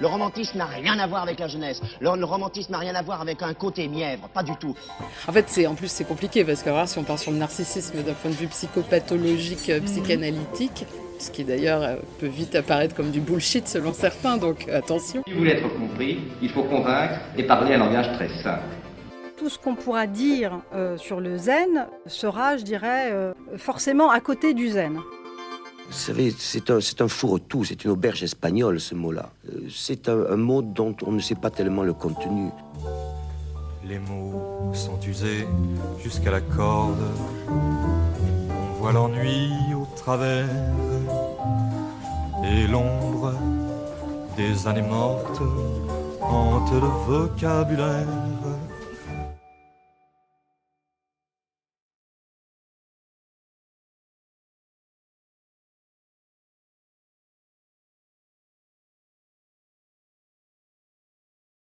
Le romantisme n'a rien à voir avec la jeunesse. Le, le romantisme n'a rien à voir avec un côté mièvre, pas du tout. En fait, c'est en plus c'est compliqué parce que alors, si on part sur le narcissisme d'un point de vue psychopathologique, euh, psychanalytique, ce qui d'ailleurs euh, peut vite apparaître comme du bullshit selon certains, donc euh, attention. Si vous voulez être compris, il faut convaincre et parler un langage très simple. Tout ce qu'on pourra dire euh, sur le zen sera, je dirais, euh, forcément à côté du zen. Vous savez, c'est un, un fourre-tout, c'est une auberge espagnole, ce mot-là. Euh, C'est un mot dont on ne sait pas tellement le contenu. Les mots sont usés jusqu'à la corde. On voit l'ennui au travers et l'ombre des années mortes hante le vocabulaire.